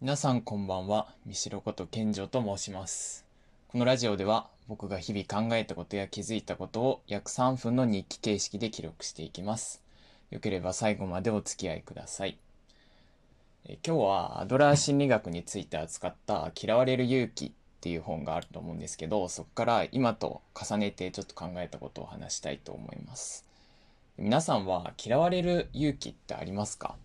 皆さんこんばんは、三代こと健城と申します。このラジオでは僕が日々考えたことや気づいたことを約3分の日記形式で記録していきます。よければ最後までお付き合いください。え今日はアドラー心理学について扱った嫌われる勇気っていう本があると思うんですけど、そこから今と重ねてちょっと考えたことを話したいと思います。皆さんは嫌われる勇気ってありますか？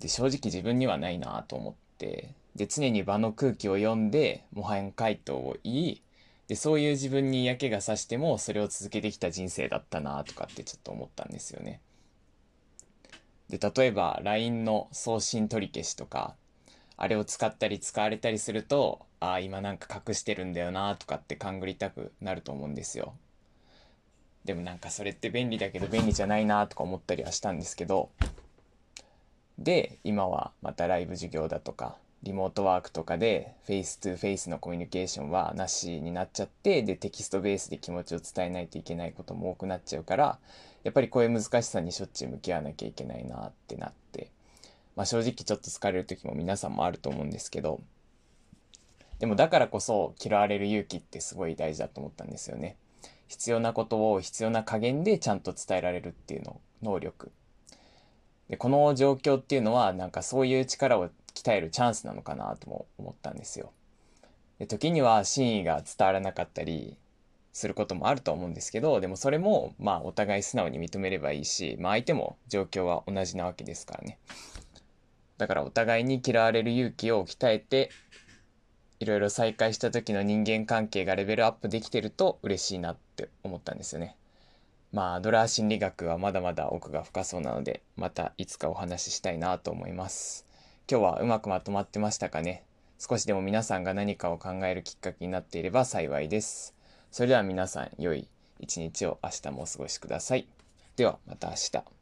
で正直自分にはないなと思ってで常に場の空気を読んで模範回答を言いでそういう自分に嫌気がさしてもそれを続けてきた人生だったなとかってちょっと思ったんですよね。で例えば LINE の送信取り消しとかあれを使ったり使われたりするとああ今なんか隠してるんだよなとかって勘ぐりたくなると思うんですよ。でもなんかそれって便利だけど便利じゃないなとか思ったりはしたんですけどで今はまたライブ授業だとかリモートワークとかでフェイス2フェイスのコミュニケーションはなしになっちゃってでテキストベースで気持ちを伝えないといけないことも多くなっちゃうからやっぱりこういう難しさにしょっちゅう向き合わなきゃいけないなってなって、まあ、正直ちょっと疲れる時も皆さんもあると思うんですけどでもだからこそ嫌われる勇気ってすごい大事だと思ったんですよね。必要なことを必要な加減でちゃんと伝えられるっていうの能力でこの状況っていうのはなんかそういう力を鍛えるチャンスなのかなとも思ったんですよで時には真意が伝わらなかったりすることもあると思うんですけどでもそれもまあお互い素直に認めればいいし、まあ、相手も状況は同じなわけですからねだからお互いに嫌われる勇気を鍛えていろいろ再会した時の人間関係がレベルアップできてると嬉しいなって思ったんですよね。まあアドラー心理学はまだまだ奥が深そうなのでまたいつかお話ししたいなと思います。今日はうまくまとまってましたかね？少しでも皆さんが何かを考えるきっかけになっていれば幸いです。それでは皆さん良い一日を明日もお過ごしください。ではまた明日。